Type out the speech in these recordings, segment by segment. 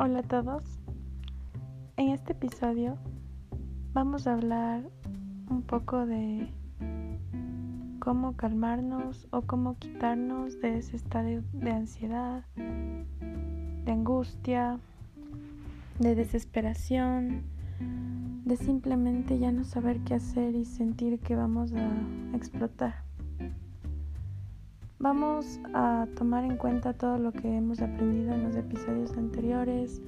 Hola a todos. En este episodio vamos a hablar un poco de cómo calmarnos o cómo quitarnos de ese estado de ansiedad, de angustia, de desesperación, de simplemente ya no saber qué hacer y sentir que vamos a explotar. Vamos a tomar en cuenta todo lo que hemos aprendido en los episodios anteriores,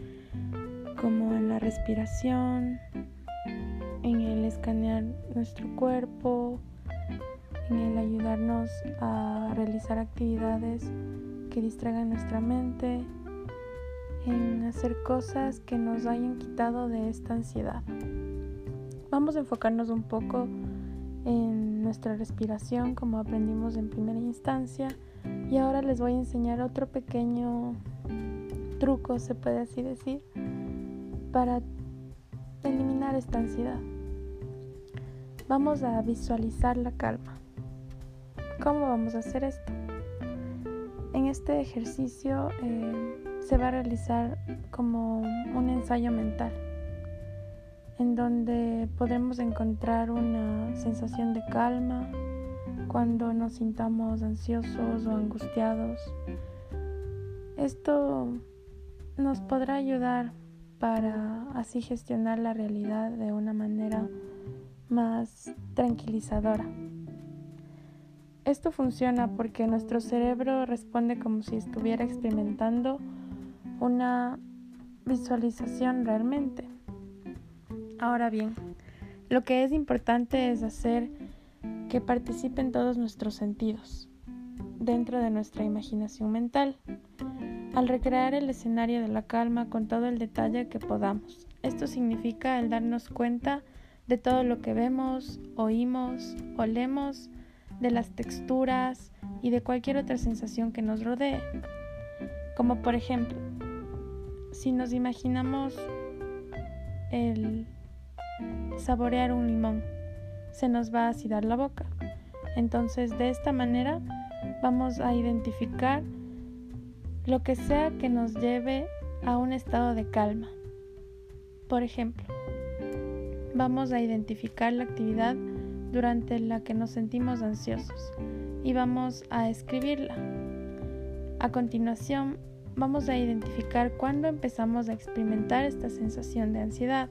como en la respiración, en el escanear nuestro cuerpo, en el ayudarnos a realizar actividades que distraigan nuestra mente, en hacer cosas que nos hayan quitado de esta ansiedad. Vamos a enfocarnos un poco en nuestra respiración como aprendimos en primera instancia y ahora les voy a enseñar otro pequeño truco, se puede así decir, para eliminar esta ansiedad. Vamos a visualizar la calma. ¿Cómo vamos a hacer esto? En este ejercicio eh, se va a realizar como un ensayo mental en donde podemos encontrar una sensación de calma cuando nos sintamos ansiosos o angustiados. Esto nos podrá ayudar para así gestionar la realidad de una manera más tranquilizadora. Esto funciona porque nuestro cerebro responde como si estuviera experimentando una visualización realmente. Ahora bien, lo que es importante es hacer que participen todos nuestros sentidos dentro de nuestra imaginación mental, al recrear el escenario de la calma con todo el detalle que podamos. Esto significa el darnos cuenta de todo lo que vemos, oímos, olemos, de las texturas y de cualquier otra sensación que nos rodee. Como por ejemplo, si nos imaginamos el saborear un limón. Se nos va a acidar la boca. Entonces de esta manera vamos a identificar lo que sea que nos lleve a un estado de calma. Por ejemplo, vamos a identificar la actividad durante la que nos sentimos ansiosos y vamos a escribirla. A continuación, vamos a identificar cuándo empezamos a experimentar esta sensación de ansiedad.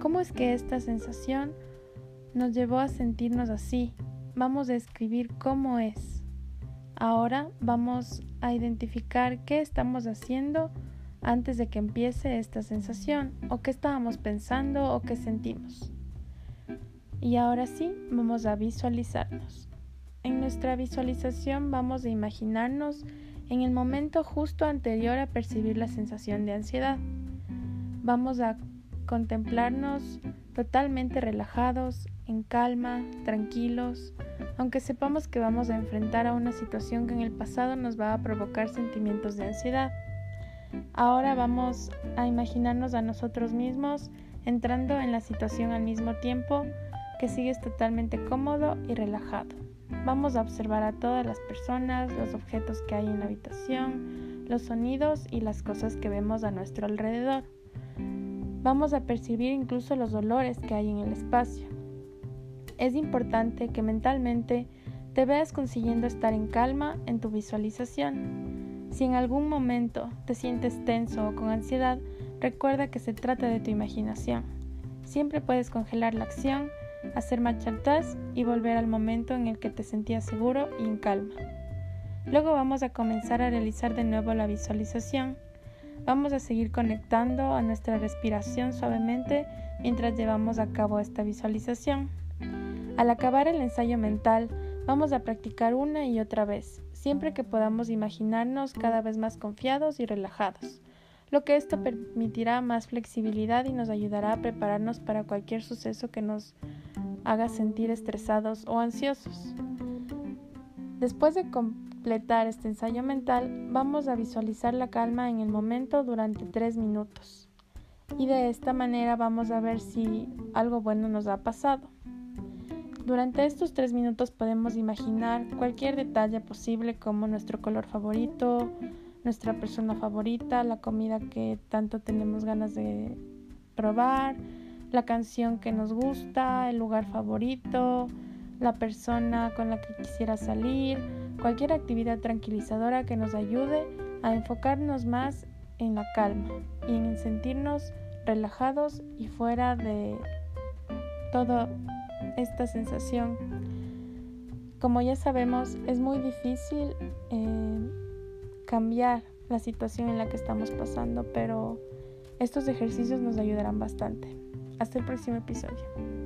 ¿Cómo es que esta sensación nos llevó a sentirnos así? Vamos a escribir cómo es. Ahora vamos a identificar qué estamos haciendo antes de que empiece esta sensación o qué estábamos pensando o qué sentimos. Y ahora sí, vamos a visualizarnos. En nuestra visualización vamos a imaginarnos en el momento justo anterior a percibir la sensación de ansiedad. Vamos a contemplarnos totalmente relajados, en calma, tranquilos, aunque sepamos que vamos a enfrentar a una situación que en el pasado nos va a provocar sentimientos de ansiedad. Ahora vamos a imaginarnos a nosotros mismos entrando en la situación al mismo tiempo que sigues totalmente cómodo y relajado. Vamos a observar a todas las personas, los objetos que hay en la habitación, los sonidos y las cosas que vemos a nuestro alrededor vamos a percibir incluso los dolores que hay en el espacio. Es importante que mentalmente te veas consiguiendo estar en calma en tu visualización. Si en algún momento te sientes tenso o con ansiedad, recuerda que se trata de tu imaginación. Siempre puedes congelar la acción, hacer marcha atrás y volver al momento en el que te sentías seguro y en calma. Luego vamos a comenzar a realizar de nuevo la visualización. Vamos a seguir conectando a nuestra respiración suavemente mientras llevamos a cabo esta visualización. Al acabar el ensayo mental, vamos a practicar una y otra vez, siempre que podamos imaginarnos cada vez más confiados y relajados, lo que esto permitirá más flexibilidad y nos ayudará a prepararnos para cualquier suceso que nos haga sentir estresados o ansiosos. Después de completar este ensayo mental, vamos a visualizar la calma en el momento durante tres minutos. Y de esta manera vamos a ver si algo bueno nos ha pasado. Durante estos tres minutos podemos imaginar cualquier detalle posible como nuestro color favorito, nuestra persona favorita, la comida que tanto tenemos ganas de probar, la canción que nos gusta, el lugar favorito, la persona con la que quisiera salir, cualquier actividad tranquilizadora que nos ayude a enfocarnos más en la calma y en sentirnos relajados y fuera de toda esta sensación. Como ya sabemos, es muy difícil eh, cambiar la situación en la que estamos pasando, pero estos ejercicios nos ayudarán bastante. Hasta el próximo episodio.